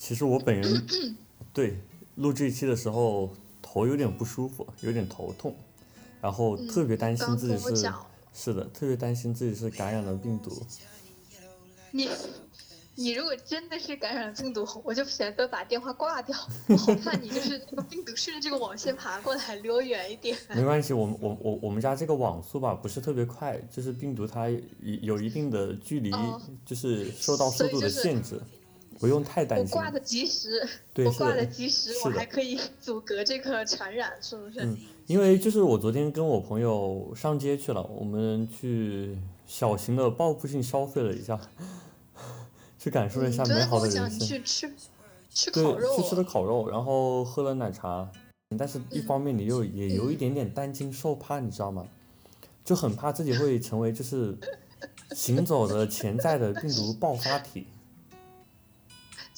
其实我本人对录这一期的时候头有点不舒服，有点头痛，然后特别担心自己是、是的，特别担心自己是感染了病毒。你你如果真的是感染了病毒，我就选择把电话挂掉，我好怕你就是这个病毒顺着这个网线爬过来，离我远一点。没关系，我们我我我们家这个网速吧不是特别快，就是病毒它有有一定的距离哦，就是受到速度的限制，不用太担心。挂的及时，对，挂的的，及时，是的我还可以阻隔这个传染，是不是？嗯，因为就是我昨天跟我朋友上街去了，我们去小型的报复性消费了一下，去感受了一下美好的人生。去吃吃对烤肉，去吃了烤肉，然后喝了奶茶，但是一嗯方面你又也有一嗯点点担惊受怕，你知道吗？就很怕自己会成为就是行走的潜在的病毒爆发体，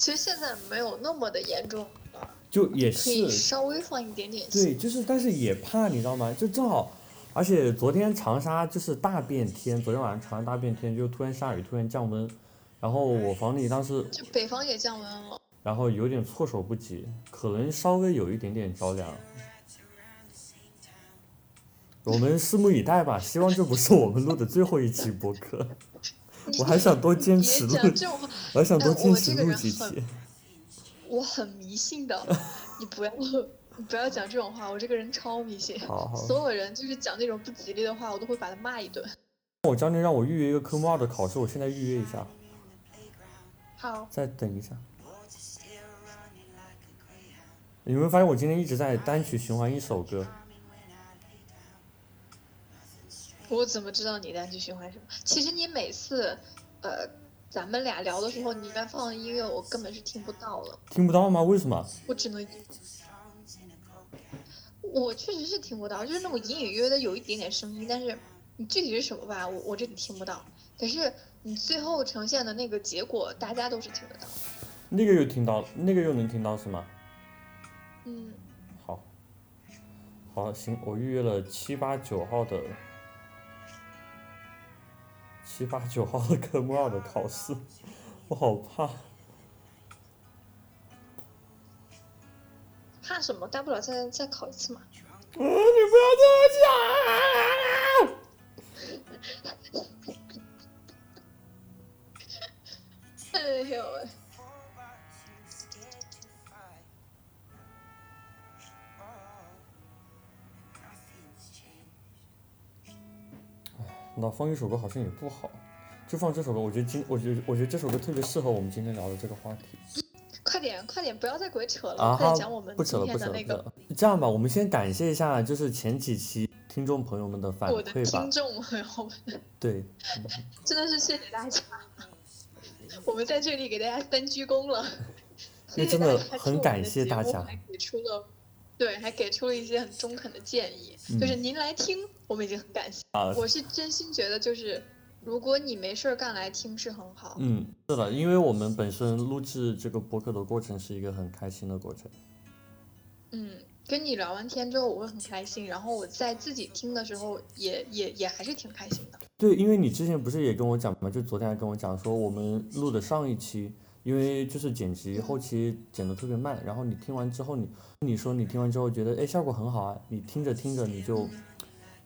其实现在没有那么的严重了，就也可以是稍微放一点点对，就是但是也怕，你知道吗？就正好，而且昨天长沙就是大变天，昨天晚上长沙大变天，就突然下雨，突然降温，然后我房里当时就北方也降温了，然后有点措手不及，可能稍微有一点点着凉。我们拭目以待吧，希望这不是我们录的最后一期播客。我还想多坚持录，我还想多哎坚持录几很期。我很迷信的，你不要你不要讲这种话，我这个人超迷信。好好，所有人就是讲那种不吉利的话，我都会把他骂一顿。我教你让我预约一个科目二的考试，我现在预约一下，好，再等一下。有没有发现我今天一直在单曲循环一首歌？我怎么知道你单曲循环什么？其实你每次，呃，咱们俩聊的时候，你一般放的音乐，我根本是听不到了，听不到吗？为什么？我只能，我确实是听不到，就是那种隐隐约约的有一点点声音，但是你具体是什么吧，我我这里听不到。可是你最后呈现的那个结果，大家都是听得到。那个又听到，那个又能听到是吗？嗯，好，好，行，我预约了七八九号的七八九号的科目二的考试，我好怕。怕什么？大不了再再考一次嘛。嗯，你不要这么讲。哎呦喂！那放一首歌好像也不好，就放这首歌。我觉得今，我觉得，我觉得这首歌特别适合我们今天聊的这个话题。快点，快点，不要再鬼扯了，啊快点讲我们今不扯了，不扯了，天的那个不扯了。这样吧，我们先感谢一下，就是前几期听众朋友们的反我的馈吧听。众朋友们，对，真的是谢谢大家，我们在这里给大家三鞠躬了。因为真的很感谢大家还给出了，对，还给出了一些很中肯的建议，嗯就是您来听，我们已经很感谢。啊，我是真心觉得，就是如果你没事儿干来听是很好。嗯，是的，因为我们本身录制这个播客的过程是一个很开心的过程。嗯，跟你聊完天之后，我会很开心，然后我在自己听的时候也也也还是挺开心的。对，因为你之前不是也跟我讲嘛，就昨天还跟我讲说，我们录的上一期，因为就是剪辑后期剪得特别慢，然后你听完之后你，你说你听完之后觉得哎效果很好啊，你听着听着你就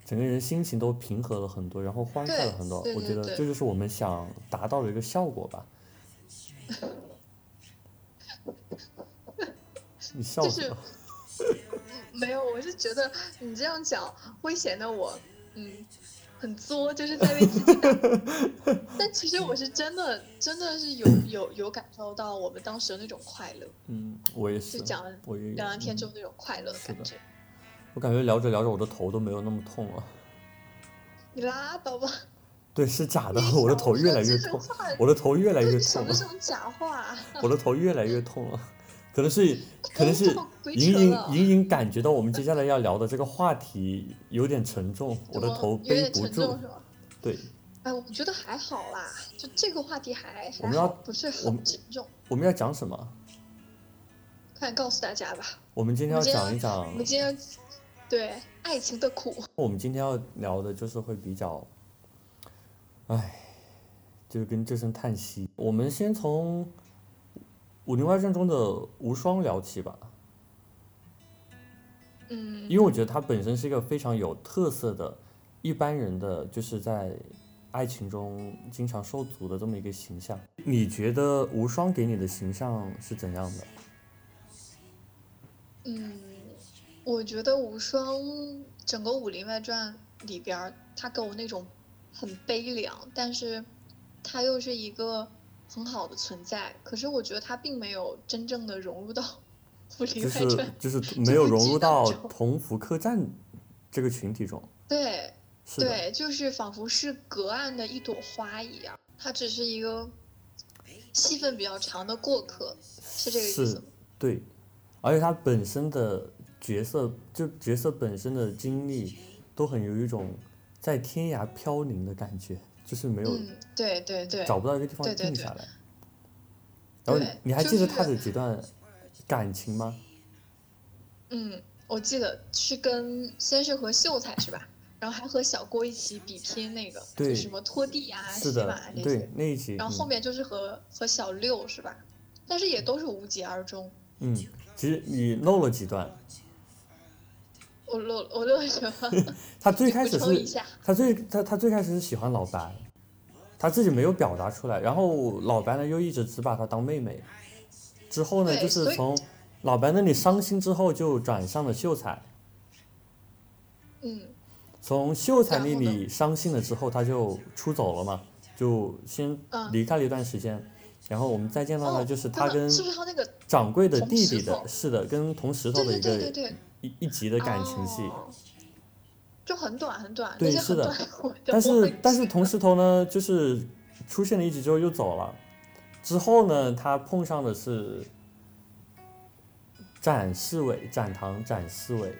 整个人心情都平和了很多，然后欢快了很多，我觉得这就是我们想达到的一个效果吧。你笑就是什么？没有，我是觉得你这样讲会显得我嗯很作，就是在为自己打。但其实我是真的真的是有有有感受到我们当时的那种快乐，嗯，我也是就，讲了我也有。聊完天之嗯后那种快乐的感觉。我感觉聊着聊着我的头都没有那么痛了。你拉倒吧，对，是假的，我的头越来越痛，我的头越来越痛了，什么假话？我的头越来越痛了，可能是 可能是 隐隐隐隐感觉到我们接下来要聊的这个话题有点沉重，我的头背不住？对，哎，我觉得还好啦，就这个话题还还我们要，不是很沉重。我们要讲什么？快告诉大家吧，我们今天要讲一讲我，们今天对爱情的苦，我们今天要聊的就是会比较，唉，就是跟这声叹息。我们先从武林外传》中的无双聊起吧，嗯，因为我觉得他本身是一个非常有特色的，一般人的就是在爱情中经常受阻的这么一个形象。你觉得无双给你的形象是怎样的？嗯，我觉得无双整个《武林外传》里边，他给我那种很悲凉，但是他又是一个很好的存在。可是我觉得他并没有真正的融入到 《就外传》是就 是没有融入到同福客栈这个群体中。对对，就是仿佛是隔岸的一朵花一样，他只是一个戏份比较长的过客，是这个意思？对，而且他本身的角色，就角色本身的经历，都很有一种在天涯飘零的感觉，就是没有、嗯，对对对，找不到一个地方对对对定下来。然后你还记得他的几段感情吗？嗯，我记得是跟先是和秀才是吧？然后还和小郭一起比拼那个，就对什么拖地啊、洗碗，这对些。那一集，然后后嗯面就是和和小六是吧？但是也都是无疾而终。嗯，其实你漏了几段。我我我？他最开始是。他最他他最开始是喜欢老白，他自己没有表达出来，然后老白呢又一直只把他当妹妹，之后呢就是从老白那里伤心之后就转向了秀才，嗯，从秀才那里伤心了之后他就出走了嘛，就先嗯离开了一段时间，然后我们再见到呢哦就是他跟？掌柜的弟弟的，是的，跟铜石头的一个对对对对。一一集的感情戏。哦就很短很短，对是的但是但是记了铜石头呢，就是出现了一集之后又走了，之后呢，他碰上的是展示伟，展堂展侍卫，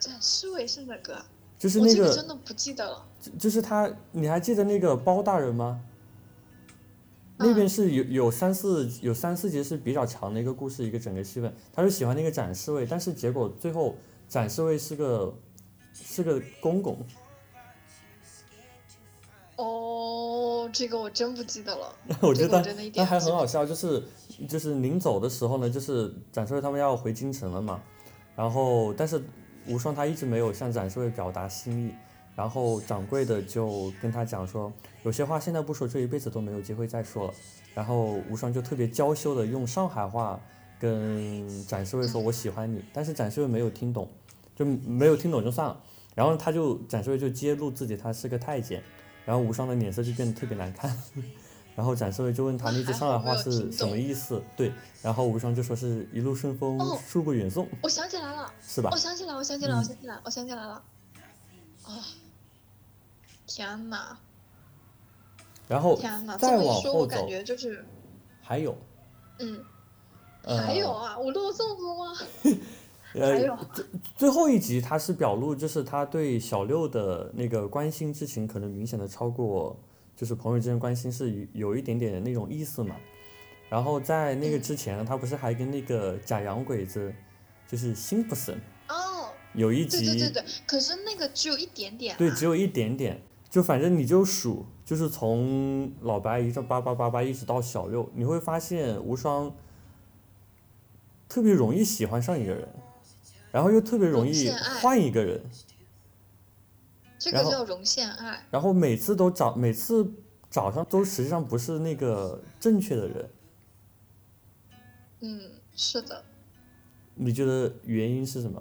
展示伟是哪个啊？就是那个真的不记得了。就就是他，你还记得那个包大人吗？那边嗯是有有三四有三四集是比较长的一个故事，一个整个戏份，他是喜欢那个展示位，但是结果最后展示位是个是个公公，哦，这个我真不记得了。我觉得那还很好笑，就是就是临走的时候呢，就是展示位他们要回京城了嘛，然后但是无双他一直没有向展示位表达心意，然后掌柜的就跟他讲说，有些话现在不说，这一辈子都没有机会再说了。然后无双就特别娇羞的用上海话跟展示卫说我喜欢你，但是展示卫没有听懂，就没有听懂就算了。然后他就展示卫就揭露自己他是个太监，然后无双的脸色就变得特别难看。然后展示卫就问他那句上海话是什么意思？对，然后无双就说是一路顺风哦，恕不远送，我想起来了，是吧我？想起来，我想起来，我嗯想起来，我想起来了。啊、天哪，然后天哪！这再往后我感走，觉就是，还有，嗯，呃，还有啊，我漏这么多吗？还呃，有，最后一集他是表露，就是他对小六的那个关心之情，可能明显的超过，就是朋友之间关心是有有一点点那种意思嘛。然后在那个之前，他不是还跟那个假洋鬼子，就是辛普森哦，有一对集，对对对，可是那个只有一点点、啊。对，只有一点点，就反正你就数，就是从老白一直叭叭叭叭一直到小六，你会发现无双特别容易喜欢上一个人，然后又特别容易换一个人，这个叫容陷爱。然后每次都找每次找上都实际上不是那个正确的人，嗯，是的，你觉得原因是什么？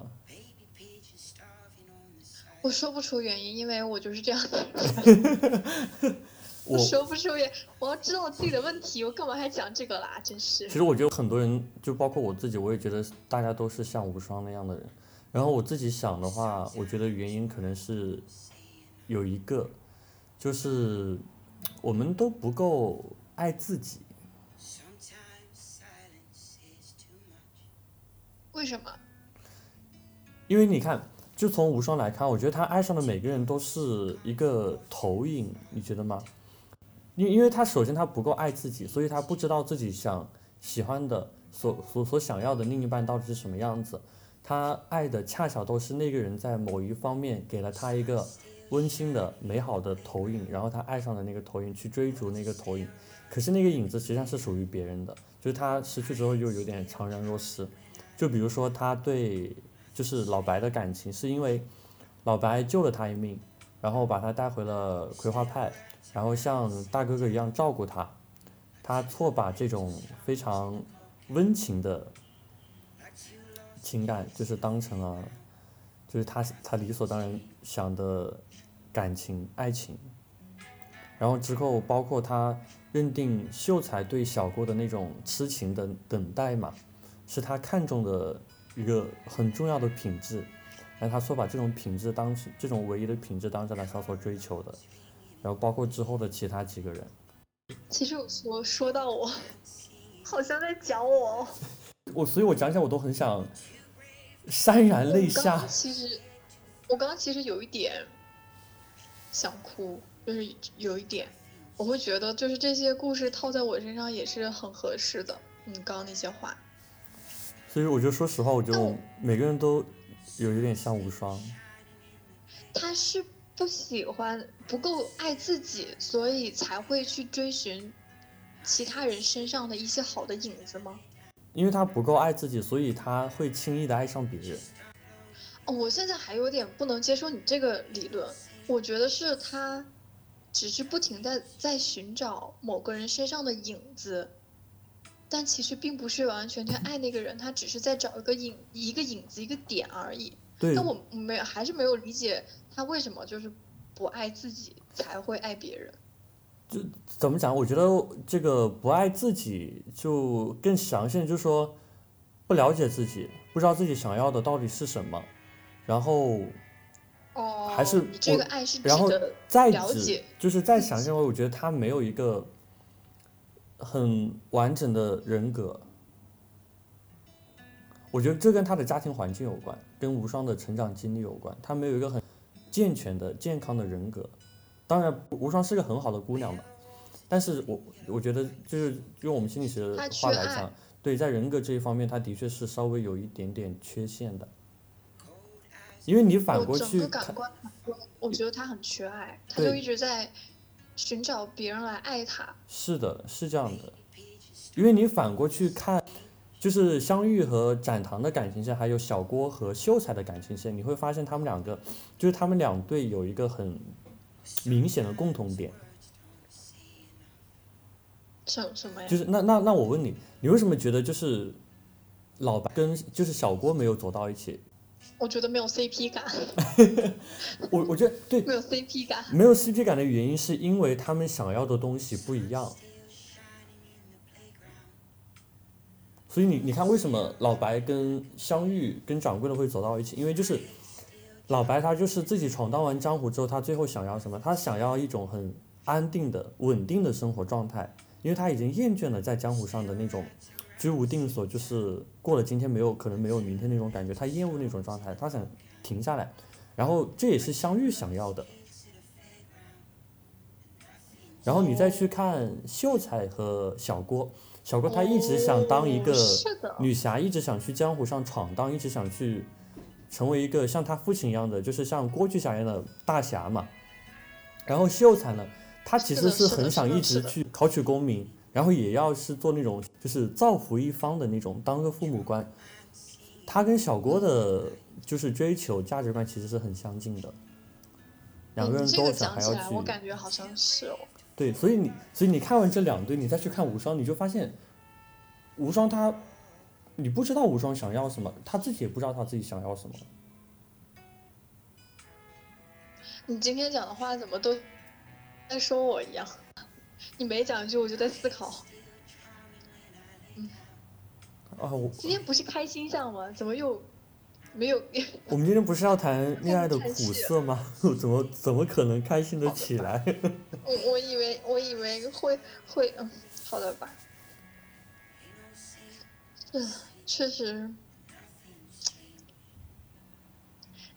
我说不出原因，因为我就是这样的人。我说不出原，我要知道我自己的问题，我干嘛还讲这个啦？真是其。实我觉得很多人，就包括我自己，我也觉得大家都是像无双那样的人。然后我自己想的话，我觉得原因可能是有一个，就是我们都不够爱自己。为什么？因为你看，就从无双来看，我觉得他爱上的每个人都是一个投影，你觉得吗？因因为他首先他不够爱自己，所以他不知道自己想喜欢的所所所想要的另一半到底是什么样子。他爱的恰巧都是那个人在某一方面给了他一个温馨的、美好的投影，然后他爱上了那个投影，去追逐那个投影，可是那个影子实际上是属于别人的，就是他失去之后又有点怅然若失。就比如说他对就是老白的感情，是因为老白救了他一命，然后把他带回了葵花派，然后像大哥哥一样照顾他，他错把这种非常温情的情感，就是当成了，就是他他理所当然想的感情爱情，然后之后包括他认定秀才对小郭的那种痴情的等待嘛，是他看中的一个很重要的品质，然后他说把这种品质当成这种唯一的品质当成了他所追求的，然后包括之后的其他几个人，其实我说到我，好像在讲我哦。我所以，我讲起来我都很想潸然泪我刚下刚。其实，我刚刚其实有一点想哭，就是有一点，我会觉得就是这些故事套在我身上也是很合适的。嗯刚刚那些话，所以我觉得说实话，我觉得每个人都有一点像无双。他是不喜欢不够爱自己，所以才会去追寻其他人身上的一些好的影子吗？因为他不够爱自己，所以他会轻易的爱上别人。哦，我现在还有点不能接受你这个理论，我觉得是他只是不停的在寻找某个人身上的影子，但其实并不是完完全全爱那个人，他只是在找一个影一个影子一个点而已。对，但我没有还是没有理解他为什么就是不爱自己才会爱别人。就怎么讲？我觉得这个不爱自己，就更详细，就是说不了解自己，不知道自己想要的到底是什么，然后哦，还是你这个爱是指然后的再了解就是再详细的话，我觉得他没有一个很完整的人格。我觉得这跟他的家庭环境有关，跟无双的成长经历有关。他没有一个很健全的、健康的人格。当然，无双是个很好的姑娘嘛，但是我我觉得就是用我们心理学的话来讲，对，在人格这一方面，他的确是稍微有一点点缺陷的。因为你反过去看，我觉得他很缺爱，他就一直在寻找别人来爱他。是的，是这样的。因为你反过去看，就是香玉和展堂的感情线，还有小郭和秀才的感情线，你会发现他们两个，就是他们两对有一个很明显的共同点，什什么呀？就是那那那我问你，你为什么觉得就是老白跟就是小郭没有走到一起？我觉得没有 CP 感，我我觉得对，没有 CP 感。没有 CP 感的原因是因为他们想要的东西不一样。所以你你看，为什么老白跟相遇跟掌柜的会走到一起？因为就是老白他就是自己闯荡完江湖之后，他最后想要什么？他想要一种很安定的、稳定的生活状态，因为他已经厌倦了在江湖上的那种居无定所，就是过了今天没有可能没有明天那种感觉，他厌恶那种状态，他想停下来。然后这也是相遇想要的。然后你再去看秀才和小郭，小郭他一直想当一个女侠，一直想去江湖上闯荡，一直想去成为一个像他父亲一样的，就是像郭巨侠一样的大侠嘛。然后秀才呢，他其实是很想一直去考取功名，然后也要是做那种就是造福一方的那种，当个父母官。他跟小郭的，就是追求价值观其实是很相近的，两个人都想还要讲起来，我去感觉好像是哦。对，所以你所以你看完这两对，你再去看无双，你就发现无双他，你不知道无双想要什么，他自己也不知道他自己想要什么。你今天讲的话怎么都在说我一样？你每讲一句我就在思考。啊，我今天不是开心上吗？怎么又没有？我们今天不是要谈 恋爱的苦涩吗？怎么怎么可能开心的起来？我我以为我以为会会嗯，好的吧。嗯，确实。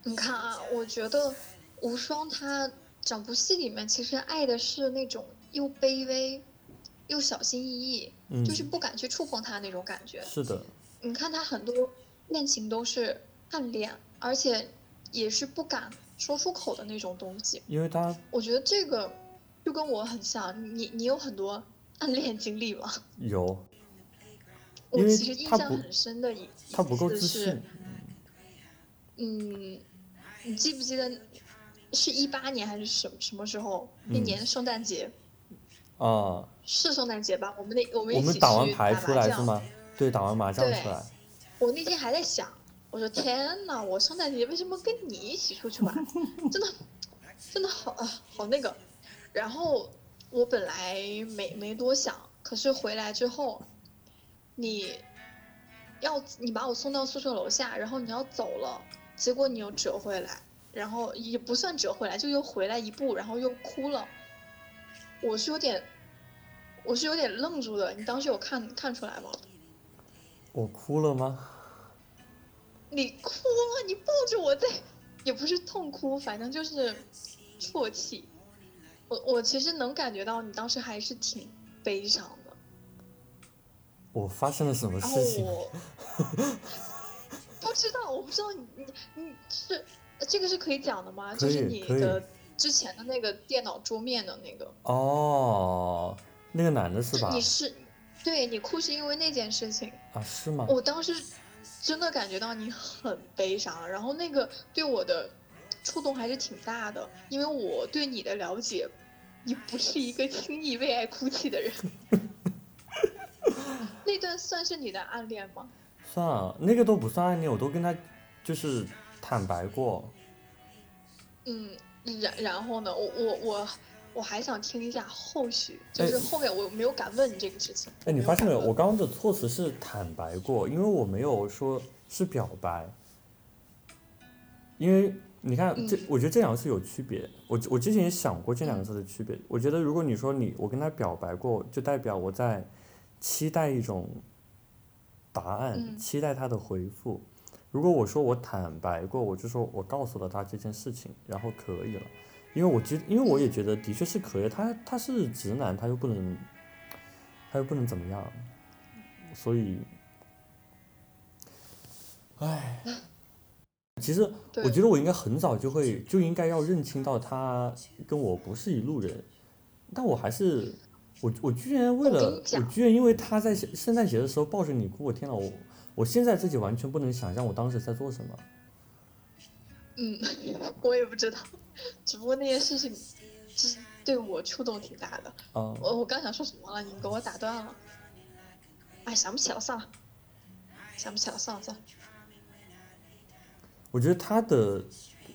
你看啊，我觉得无双他整部戏里面其实爱的是那种又卑微，又小心翼翼，嗯，就是不敢去触碰他那种感觉。是的，你看他很多恋情都是暗恋，而且也是不敢说出口的那种东西。因为他我觉得这个就跟我很像，你你有很多 暗恋经历吗？有，我其实印象很深的一他不够一次是自信，嗯，你记不记得是一八年还是什什么时候？那嗯年圣诞节啊，是圣诞节吧？我们那我们我们一起去打完牌打麻将出来是？吗？对，打完麻将出来，我那天还在想，我说天呐，我圣诞节为什么跟你一起出去玩？真的，真的好啊，好那个。然后我本来没没多想，可是回来之后，你要你把我送到宿舍楼下，然后你要走了，结果你又折回来，然后也不算折回来，就又回来一步，然后又哭了。我是有点，我是有点愣住的。你当时有看看出来吗？我哭了吗？你哭了，你抱着我在，也不是痛哭，反正就是啜泣。我我其实能感觉到你当时还是挺悲伤的，我发生了什么事情？我 不知道，我不知道你你你是这个是可以讲的吗？可就是你的之前的那个电脑桌面的那个，哦，那个男的是吧你？是对你哭是因为那件事情，啊，是吗？我当时真的感觉到你很悲伤，然后那个对我的触动还是挺大的，因为我对你的了解，你不是一个轻易为爱哭泣的人。那段算是你的暗恋吗？算啊，那个都不算暗恋，我都跟他就是坦白过。嗯，然然后呢，我我我我还想听一下后续，就哎是后面我没有敢问你这个事情。哎，你发现没有？我刚刚的措辞是坦白过，因为我没有说是表白。因为你看，这嗯我觉得这两个是有区别。我我之前也想过这两个字的区别。我觉得如果你说你我跟他表白过，就代表我在期待一种答案，嗯期待他的回复。如果我说我坦白过，我就说我告诉了他这件事情，然后可以了。因为我觉，因为我也觉得的确是可以。他他是直男，他又不能，他又不能怎么样，所以，唉，其实我觉得我应该很早就会就应该要认清到他跟我不是一路人，但我还是我我居然为了我居然因为他在圣圣诞节的时候抱着你哭，我天呐，我我现在自己完全不能想象我当时在做什么。嗯，我也不知道，只不过那件事情，就是对我触动挺大的。嗯、我我刚想说什么了，你给我打断了。哎，想不起了，算了，想不起了，算了算了。我觉得他的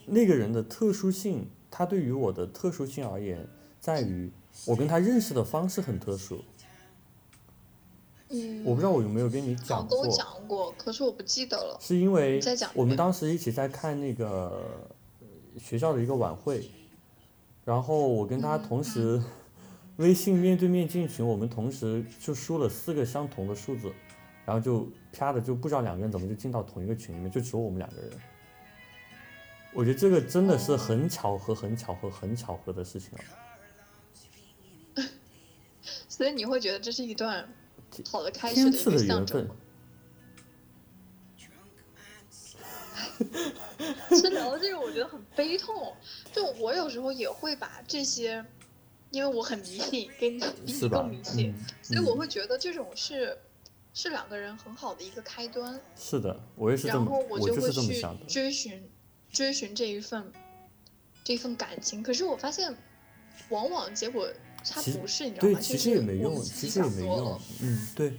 那个人的特殊性，他对于我的特殊性而言，在于我跟他认识的方式很特殊。嗯，我不知道我有没有跟你好讲跟我过，讲过，可是我不记得了。是因为我们当时一起在看那个呃学校的一个晚会，然后我跟他嗯同时微信面对面进群，我们同时就输了四个相同的数字，然后就啪的就不知道两个人怎么就进到同一个群里面，就只有我们两个人。我觉得这个真的是哦很巧合、很巧合、很巧合的事情了。所以你会觉得这是一段好的开始 的一个象征吗？。其实聊到这个，我觉得很悲痛。就我有时候也会把这些，因为我很迷信，跟你比你更迷信，嗯所以我嗯会觉得这种是是两个人很好的一个开端。是的，我也是这么，然后我就就会去。追寻追寻这一份这一份感情。可是我发现，往往结果它其实不是，你知道对，其实也没用，其实也没用。嗯，对。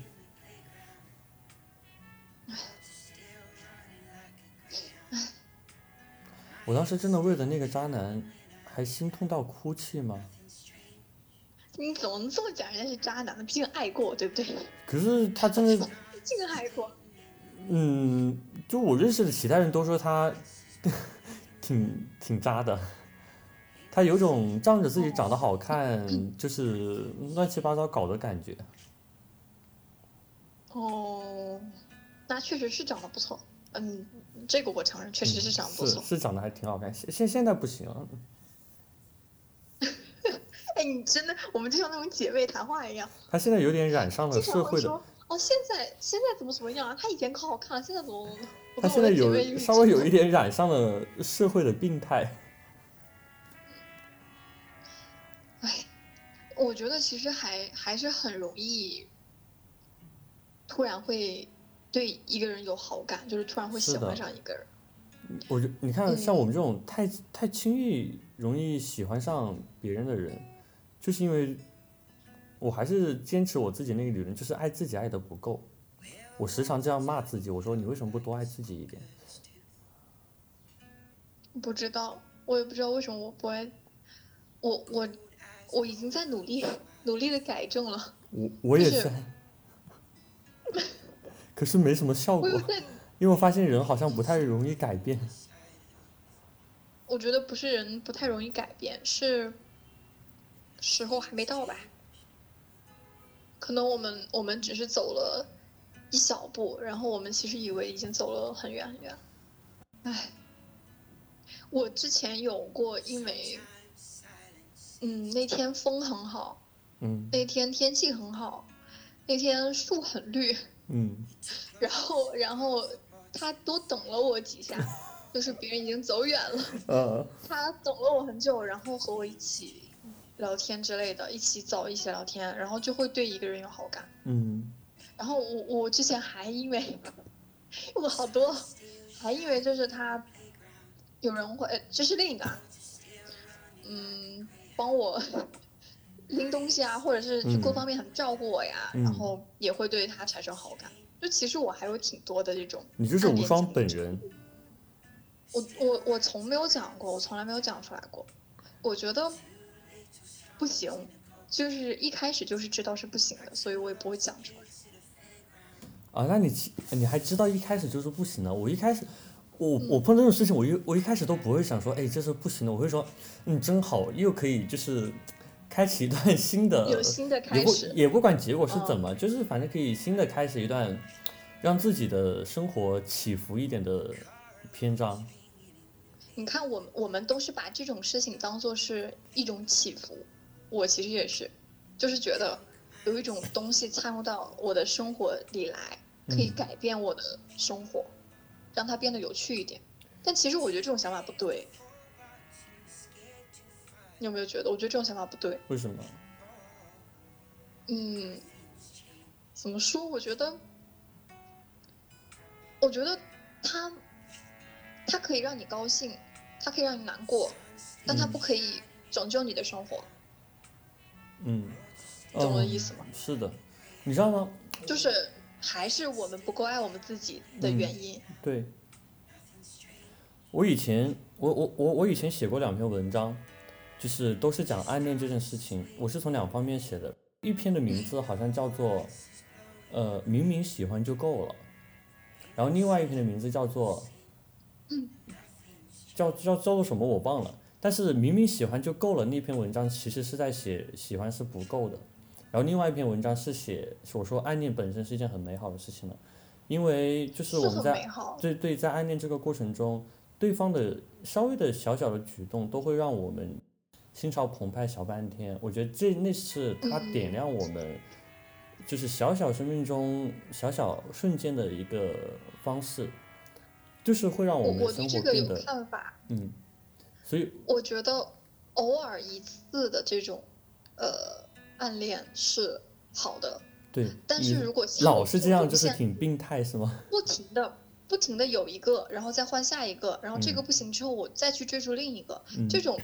我当时真的为了那个渣男，还心痛到哭泣吗？你怎么能这么讲人家是渣男呢？毕竟爱过，对不对？可是他真的，毕竟爱过。嗯，就我认识的其他人都说他 挺挺渣的，他有种仗着自己长得好看，就是乱七八糟搞的感觉。哦，那确实是长得不错。嗯，这个我承认，确实是长得不错。是是长得还挺好看，现现现在不行了。哎，你真的，我们就像那种姐妹谈话一样，他现在有点染上了社会的，哦，现在现在怎么怎么样啊？他以前可好看了，现在怎么？他现在有稍微有一点染上了社会的病态。我觉得其实还还是很容易，突然会对一个人有好感，就是突然会喜欢上一个人。我觉你看，像嗯我们这种太太轻易容易喜欢上别人的人，就是因为我还是坚持我自己那个理论，就是爱自己爱的不够。我时常这样骂自己，我说你为什么不多爱自己一点？不知道，我也不知道为什么我不爱，我我我已经在努力 努力的改正了。我我也在，可是没什么效果，因为我发现人好像不太容易改变。我觉得不是人不太容易改变，是时候还没到吧。可能我们我们只是走了一小步，然后我们其实以为已经走了很远很远。唉，我之前有过，因为嗯那天风很好，嗯。那天天气很好，那天树很绿，嗯。然后然后他多等了我几下，就是别人已经走远了，嗯。他等了我很久，然后和我一起聊天之类的，一起走，一起聊天，然后就会对一个人有好感。嗯。然后我我之前还因为我好多，还因为就是他有人会，呃这是另一个啊，嗯，帮我拎东西啊，或者是就各嗯方面很照顾我呀，嗯然后也会对他产生好感。就其实我还有挺多的这种你就是暗无双本人。我我我从没有讲过，我从来没有讲出来过。我觉得不行，就是一开始就是知道是不行的，所以我也不会讲出来。啊，那你你还知道一开始就是不行的？我一开始，我我碰这种事情，我一我一开始都不会想说，哎，这是不行的，我会说，嗯，真好，又可以就是开启一段 新的，有新的开始，也不管结果是嗯。怎么，就是反正可以新的开始一段，让自己的生活起伏一点的篇章。你看我们我们都是把这种事情当做是一种起伏，我其实也是，就是觉得有一种东西掺入到我的生活里来，可以嗯。改变我的生活，让它变得有趣一点。但其实我觉得这种想法不对，你有没有觉得？我觉得这种想法不对。为什么？嗯，怎么说？我觉得，我觉得它，它可以让你高兴，它可以让你难过，但它嗯不可以拯救你的生活，嗯，懂我的嗯意思吗？是的，你知道吗？就是还是我们不够爱我们自己的嗯原因。对，我以前我我我我以前写过两篇文章，就是都是讲暗恋这件事情，我是从两方面写的。一篇的名字好像叫做，呃，明明喜欢就够了，然后另外一篇的名字叫做，叫叫叫做什么我忘了，但是明明喜欢就够了那篇文章其实是在写喜欢是不够的，然后另外一篇文章是写我说暗恋本身是一件很美好的事情了，因为就是我们在，对对，在暗恋这个过程中，对方的稍微的小小的举动都会让我们心潮澎湃小半天。我觉得这那是他嗯点亮我们，就是小小生命中小小瞬间的一个方式，就是会让我们生活变得。嗯，所以我觉得偶尔一次的这种呃暗恋是好的，对，但是如果老是这样，就是挺病态，是吗？不停的不停的有一个，然后再换下一个，然后这个嗯不行之后，我再去追逐另一个，嗯这种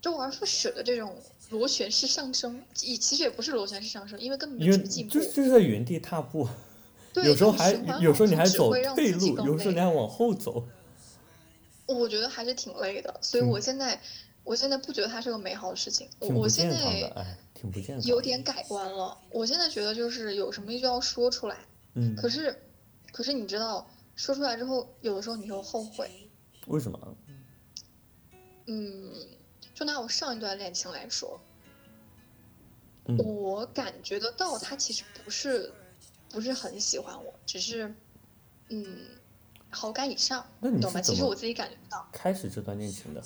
周而复始的这种螺旋式上升，也其实也不是螺旋式上升，因为根本没什么进步就。就是在原地踏步，对，有时候还有时候你还走退路，有时候你还往后走。我觉得还是挺累的，所以我现在我现在不觉得它是个美好的事情，我我现在哎，挺不健康。有点改观了。我现在觉得就是有什么就要说出来，嗯，可是可是你知道说出来之后，有的时候你又后悔。为什么？嗯，就拿我上一段恋情来说，嗯我感觉得到他其实不是不是很喜欢我，只是嗯好感以上，那你懂吗？其实我自己感觉不到。开始这段恋情的？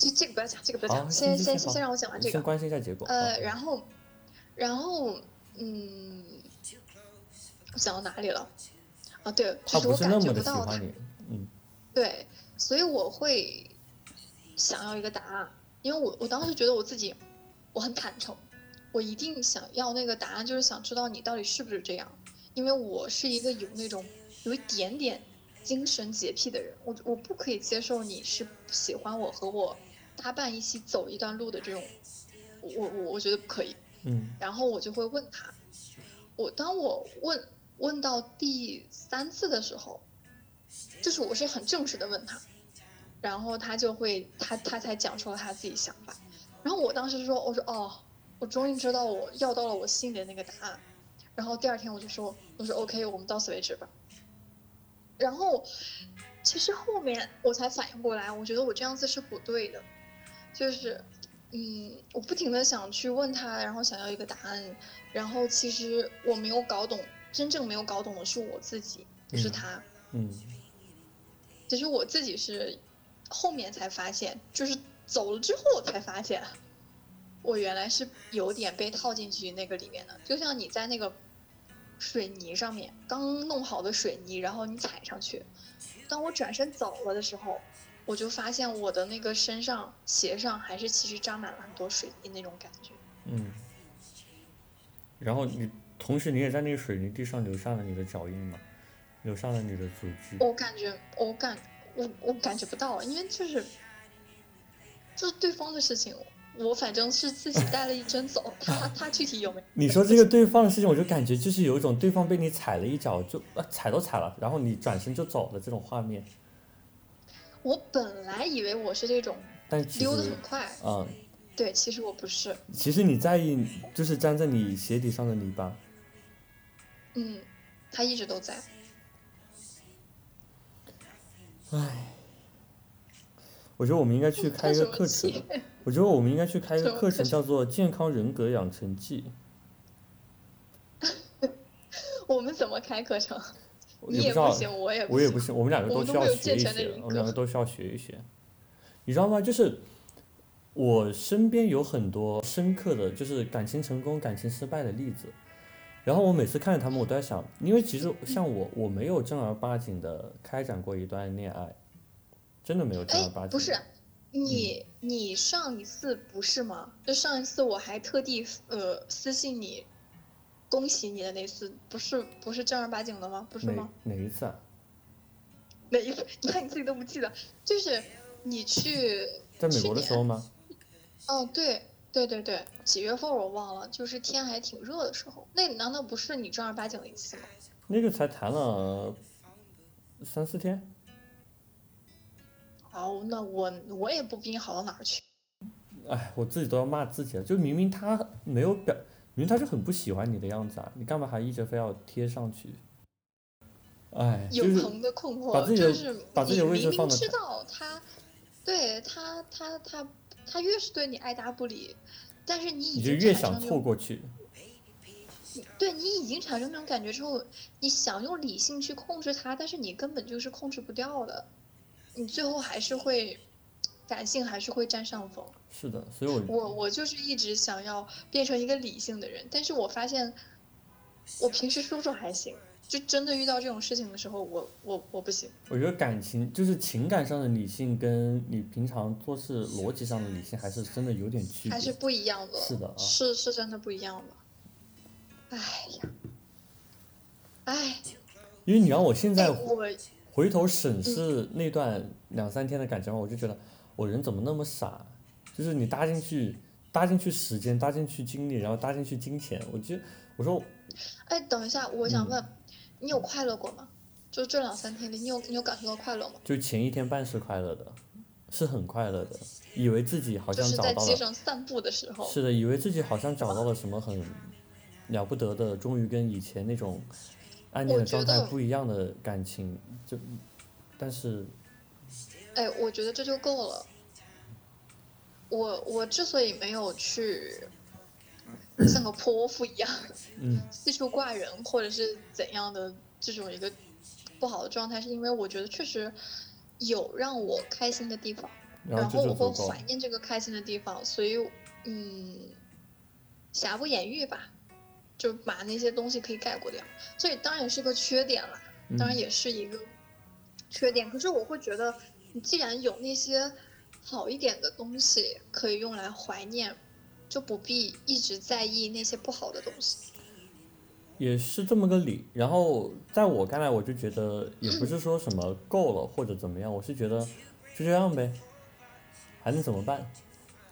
这这个不要讲，这个不要，讲，先行行好先先让我讲完这先个。关心一下结果。呃，然后然后嗯，我讲到哪里了？啊，对，就是我感觉不到他嗯对，所以我会想要一个答案，因为我我当时觉得我自己我很坦诚，我一定想要那个答案，就是想知道你到底是不是这样，因为我是一个有那种有一点点精神洁癖的人，我我不可以接受你是不喜欢我和我搭伴一起走一段路的这种，我我我觉得不可以。嗯。然后我就会问他，我当我问问到第三次的时候，就是我是很正式的问他，然后他就会他他才讲出了他自己想法，然后我当时说我说哦，我终于知道我要到了我心里的那个答案，然后第二天我就说我说 OK 我们到此为止吧，然后其实后面我才反应过来，我觉得我这样子是不对的，就是。嗯，我不停的想去问他，然后想要一个答案，然后其实我没有搞懂，真正没有搞懂的是我自己，不是嗯他。嗯其实我自己是后面才发现，就是走了之后我才发现，我原来是有点被套进去那个里面的，就像你在那个水泥上面刚弄好的水泥，然后你踩上去，当我转身走了的时候，我就发现我的那个身上鞋上还是其实沾满了很多水滴那种感觉。嗯，然后你同时你也在那个水泥地上留下了你的脚印嘛，留下了你的足迹。我感觉，我感，我我感觉不到，因为就是，就是对方的事情，我反正是自己带了一针走，他他具体有没有？你说这个对方的事情，我就感觉就是有一种对方被你踩了一脚，就啊踩都踩了，然后你转身就走的这种画面。我本来以为我是这种但溜得很，快，嗯，对，其实我不是，其实你在意就是粘在你鞋底上的泥巴。嗯，他一直都在。唉，我觉得我们应该去开一个课程我觉得我们应该去开一个课程叫做《健康人格养成记 我们怎么开课程？》。你也不行，我也。我也不行，我们两个都需要学一学，我们两个都需要学一学。你知道吗？就是我身边有很多深刻的就是感情成功、感情失败的例子，然后我每次看着他们，我都在想，因为其实像我，我没有正儿八经的开展过一段恋爱，真的没有正儿哎八经。不是，你你上一次不是吗？就上一次我还特地呃私信你，恭喜你的那次，不是不是正儿八经的吗？不是吗？哪一次啊？哪一次？你 看你自己都不记得，就是你去，在美国的时候吗？哦，对对对对，几月份我忘了，就是天还挺热的时候，那难道不是你正儿八经的一次吗？那个才谈了三四天。哦，那我我也不比你好到哪儿去。哎，我自己都要骂自己了，就明明他没有表，明明他就很不喜欢你的样子啊，你干嘛还一直非要贴上去？哎，就是永恒的困惑，就是把自己的你位置放得太明明知道他，对他他他他越是对你爱答不理，但是你已经越想产生那种错过去。对你已经产生那种感觉之后，你想用理性去控制他，但是你根本就是控制不掉的，你最后还是会感性还是会占上风。是的，所以我我我就是一直想要变成一个理性的人，但是我发现我平时说说还行，就真的遇到这种事情的时候，我我我不行。我觉得感情就是情感上的理性，跟你平常做事逻辑上的理性还是真的有点区别。还是不一样的，是的啊是是真的不一样的。哎呀，哎，因为你让我现在哎，我回头审视那段两三天的感情，我就觉得我人怎么那么傻？就是你搭进去，搭进去时间，搭进去精力，然后搭进去金钱，我觉得我说哎，等一下，我想嗯问，你有快乐过吗？就这两三天里，你有你有感受到快乐吗？就前一天半是快乐的，是很快乐的，以为自己好就是在像找到了，街上散步的时候，是的，以为自己好像找到了什么很了不得的，终于跟以前那种暗恋的状态不一样的感情，就但是哎，我觉得这就够了。我我之所以没有去 像个泼妇一样嗯 四处挂人，或者是怎样的这种一个不好的状态，是因为我觉得确实有让我开心的地方，然后我会怀。念这个开心的地方，所以嗯，瑕不掩瑜吧，就把那些东西可以盖过掉。所以当然也是个缺点啦，当然嗯也是一个缺点。可是我会觉得，你既然有那些好一点的东西可以用来怀念，就不必一直在意那些不好的东西。也是这么个理。然后在我看来，我就觉得也不是说什么够了或者怎么样，我是觉得就这样呗，还能怎么办？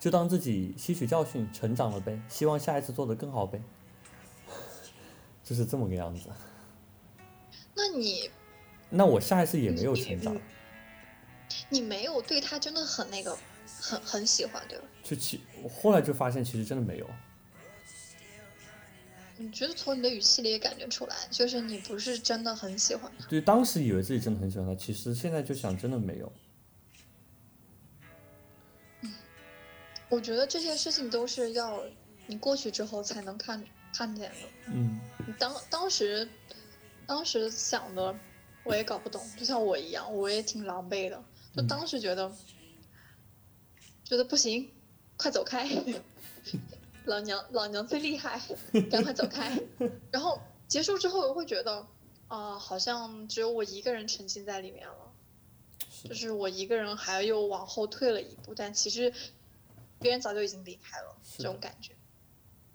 就当自己吸取教训，成长了呗。希望下一次做得更好呗。就是这么个样子。那你，那我下一次也没有成长你，你没有对他真的很那个，很很喜欢，对吧？就其我后来就发现其实真的没有。你觉得从你的语气里也感觉出来，就是你不是真的很喜欢他。对，当时以为自己真的很喜欢他，其实现在就想真的没有。嗯我觉得这些事情都是要你过去之后才能看看见的。嗯，你当当时，当时想的我也搞不懂，就像我一样，我也挺狼狈的。就嗯当时觉得，觉得不行，快走开，老娘老娘最厉害，赶快走开。然后结束之后，我会觉得啊、好像只有我一个人沉浸在里面了，就是我一个人还又往后退了一步，但其实别人早就已经离开了，这种感觉。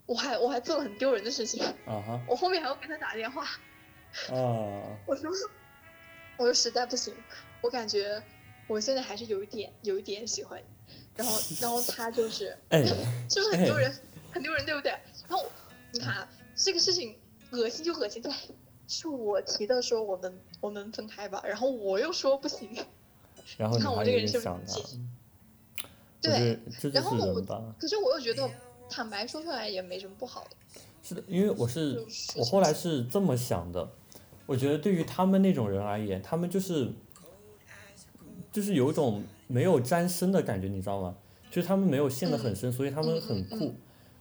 我还我还做了很丢人的事情。啊哈我后面还要给他打电话，啊，我说，我说实在不行，我感觉我现在还是有一点有一点喜欢你，然后 然后他就是 哎，是不是很丢人，很丢人对不对？然后你看啊这个事情恶心就恶心在是我提的说我们我们分开吧，然后我又说不行，然后你看我这个人是不是对然后我。可是我又觉得坦白说出来也没什么不好的，是的，因为我是我后来是这么想的，我觉得对于他们那种人而言，他们就是就是有一种没有沾身的感觉，你知道吗？就是他们没有陷得很深，所以他们很酷。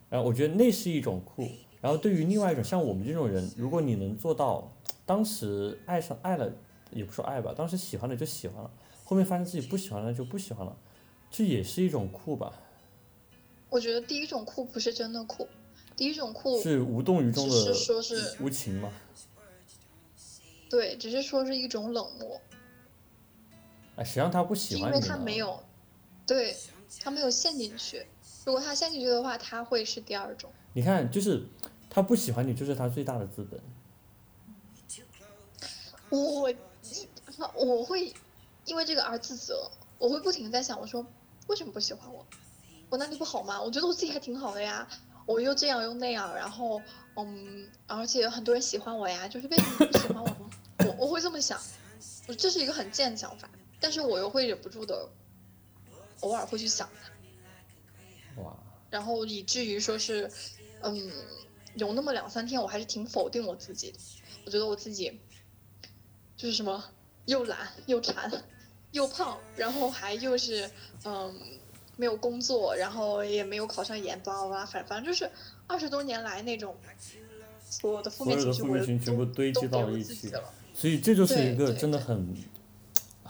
然后我觉得那是一种酷。然后对于另外一种像我们这种人，如果你能做到当时爱上爱了，也不说爱吧，当时喜欢了就喜欢了，后面发现自己不喜欢了就不喜欢了，这也是一种酷吧，我觉得第一种酷不是真的酷，第一种酷是无动于衷的是说是无情嘛。对，只是说是一种冷漠，哎，谁让他不喜是因为？他没有，对他没有陷进去。如果他陷进去的话，他会是第二种。你看，就是他不喜欢你，就是他最大的资本。我我会因为这个而自责，我会不停地在想，我说为什么不喜欢我？我哪里不好吗？我觉得我自己还挺好的呀，我又这样又那样，然后嗯，而且很多人喜欢我呀，就是为什么不喜欢我呢？我我会这么想，我这是一个很贱的想法，但是我又会忍不住的，偶尔会去想他。哇，然后以至于说是，嗯，有那么两三天，我还是挺否定我自己的。我觉得我自己就是什么又懒又馋又胖，然后还又是嗯没有工作，然后也没有考上研，巴拉巴拉，反反正就是二十多年来那种所有的负所有的负面面情绪我都情绪全部堆积都给我到一起自己了。所以这就是一个真的很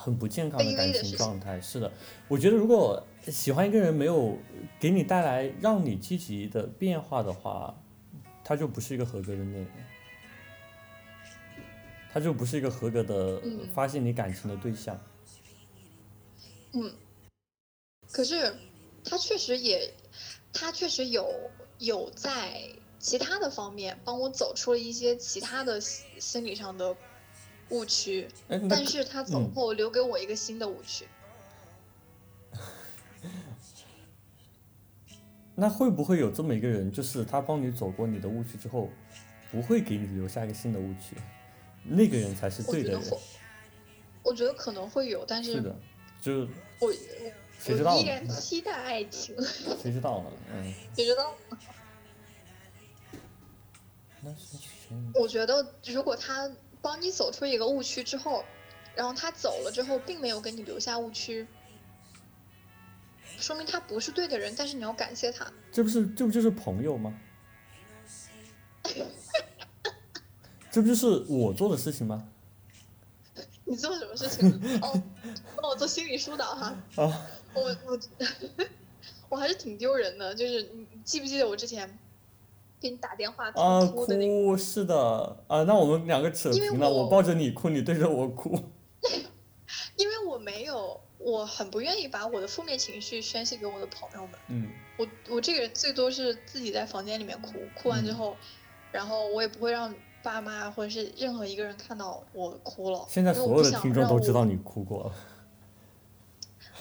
很不健康的感情情状态。是的，我觉得如果喜欢一个人没有给你带来让你积极的变化的话，他就不是一个合格的恋人，他就不是一个合格的嗯发现你感情的对象。嗯，可是他确实也，他确实有有在其他的方面帮我走出了一些其他的心心理上的误区，但是他走嗯后留给我一个新的误区。那会不会有这么一个人，就是他帮你走过你的误区之后，不会给你留下一个新的误区，那个人才是对的人。我觉得，可能会有，但是是的，就我我谁知道我依然期待爱情，谁知道呢？嗯，谁知道？那是谁？我觉得如果他帮你走出一个误区之后，然后他走了之后，并没有给你留下误区，说明他不是对的人，但是你要感谢他。这不是这不就是朋友吗？这不就是我做的事情吗？你做什么事情？哦，帮我做心理疏导哈。啊，我我 我还是挺丢人的，就是你你记不记得我之前给你打电话啊，哭的那个？哭是的啊，那我们两个扯平了，我我抱着你哭，你对着我哭。因为我没有我很不愿意把我的负面情绪宣泄给我的朋友们。嗯我我这个人最多是自己在房间里面哭，哭完之嗯后，然后我也不会让爸妈或者是任何一个人看到我哭了。现在所有的听众都知道你哭过了。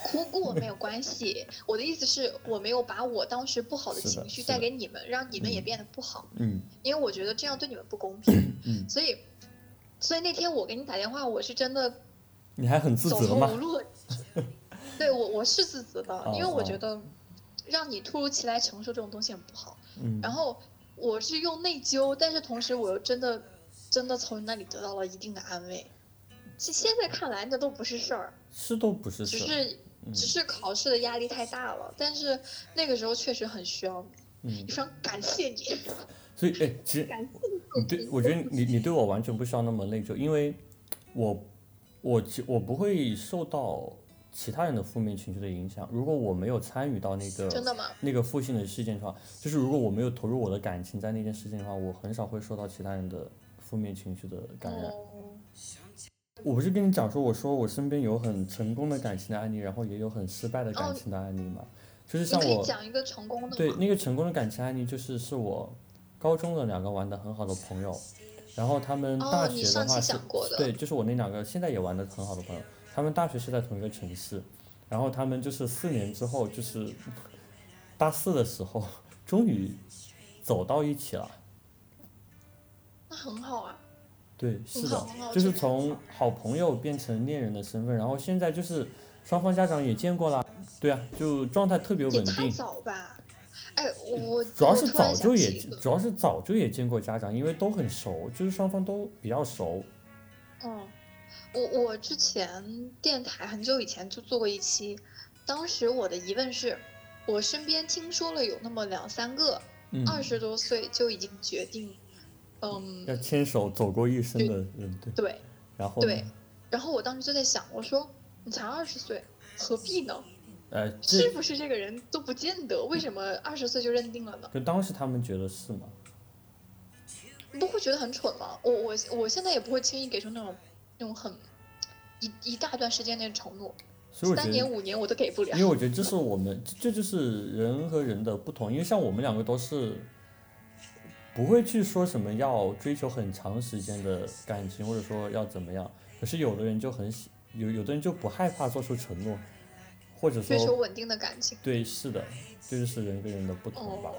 哭过没有关系。我的意思是我没有把我当时不好的情绪带给你们，让你们也嗯变得不好，嗯因为我觉得这样对你们不公平。嗯，所以，所以那天我给你打电话，我是真的你还很自责吗？投无路。对我我是自责的，因为我哦觉得让你突如其来承受这种东西很不好。嗯，然后我是用内疚，但是同时我又真的真的从你那里得到了一定的安慰。现现在看来那都不是事儿，是都不是事。只是嗯只是考试的压力太大了。但是那个时候确实很需要你，嗯非，常感谢你，所以哎，其实感谢你对我觉得你你对我完全不需要那么内疚，因为我我其我不会受到其他人的负面情绪的影响。如果我没有参与到那个真的吗？那个负性的事件的话，就是如果我没有投入我的感情在那件事情的话，我很少会受到其他人的负面情绪的感染。哦，我不是跟你讲说，我说我身边有很成功的感情的案例，然后也有很失败的感哦情的案例嘛。就是像我讲一个成功的？对那个成功的感情案例，就是是我高中的两个玩的很好的朋友，然后他们大学的话是，对，就是我那两个现在也玩的很好的朋友，他们大学是在同一个城市，然后他们就是四年之后，就是大四的时候，终于走到一起了。那很好啊。对，是的就是从好朋友变成恋人的身份，然后现在就是双方家长也见过了，对啊，就状态特别稳定。早吧？哎，我主要是早就也主要是早就也见过家长，因为都很熟，就是双方都比较熟。嗯，我我之前电台很久以前就做过一期，当时我的疑问是，我身边听说了有那么两三个嗯，二十多岁就已经决定，嗯，要牵手走过一生的人，对。对，然后对然后我当时就在想，我说你才二十岁，何必呢？呃，是不是这个人都不见得？为什么二十岁就认定了呢？就当时他们觉得是吗？你不会觉得很蠢吗？我我我现在也不会轻易给出那种那种很一一大段时间内的承诺，三年五年我都给不了因为。我觉得这是我们，这这就是人和人的不同。因为像我们两个都是不会去说什么要追求很长时间的感情，或者说要怎么样。可是有的人就很喜，有有的人就不害怕做出承诺，或者说追求说稳定的感情。对，是的，这就是人跟人的不同吧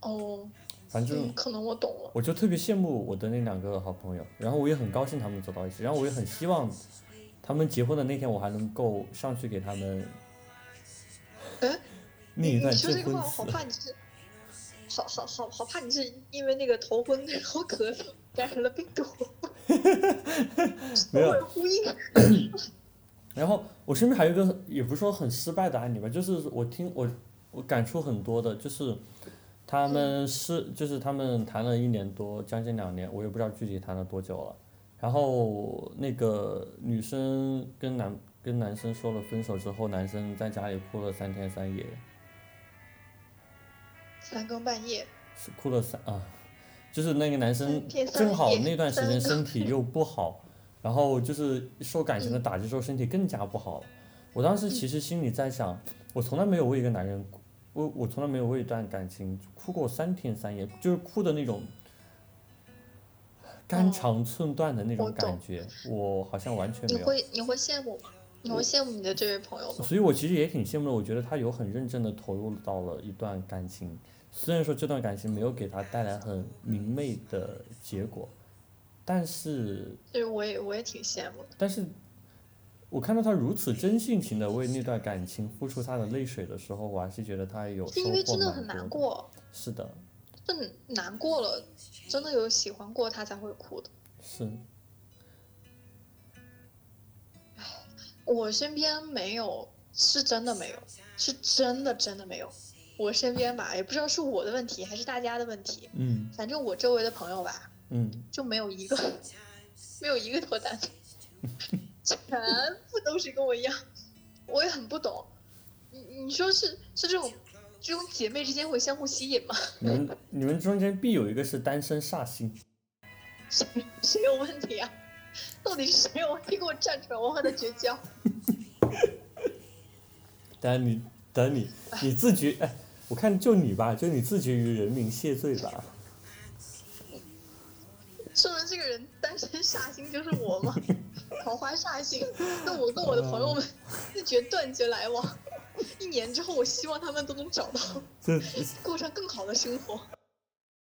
哦。，哦，反正嗯，可能我懂了。我就特别羡慕我的那两个好朋友，然后我也很高兴他们走到一起，然后我也很希望他们结婚的那天我还能够上去给他们哎，念一段你你说这证婚个话，我好词。好好好好怕你是因为那个头昏然后咳嗽感染了病毒。没有呼应。然后我身边还有一个，也不是说很失败的案例吧，就是我听我我感触很多的，就是他们是就是他们谈了一年多，将近两年，我也不知道具体谈了多久了。然后那个女生跟男跟男生说了分手之后，男生在家里哭了三天三夜，三更半夜，是哭了三啊，就是那个男生正好那段时间身体又不好，然后就是受感情的打击之后身体更加不好了。我当时其实心里在想，我从来没有为一个男人哭，我我从来没有为一段感情哭过三天三夜，就是哭的那种肝哦肠寸断的那种感觉，我好像完全你没有。会你会羡慕吗？你会羡慕你的这位朋友吗？所以我其实也挺羡慕的，我觉得他有很认真的投入到了一段感情，虽然说这段感情没有给他带来很明媚的结果，但是对我也我也挺羡慕的。但是，我看到他如此真性情的为那段感情付出他的泪水的时候，我还是觉得他有是因为真的很难过，是的，真难过了，真的有喜欢过他才会哭的。是，我身边没有，是真的没有，是真的真的没有。我身边吧，也不知道是我的问题还是大家的问题，嗯反正我周围的朋友吧，嗯，就没有一个，没有一个脱单的，全部都是跟我一样。我也很不懂，你你说是是这种这种姐妹之间会相互吸引吗？你们你们中间必有一个是单身煞星，谁 谁有问题啊？到底是谁有问题？给我站出来，我和他绝交。等你等你你自觉哎，我看就你吧，就你自觉于人民谢罪吧。说的这个人单身煞星就是我吗？桃花煞星，那我跟我的朋友们自觉断绝来往。一年之后，我希望他们都能找到，过上更好的生活。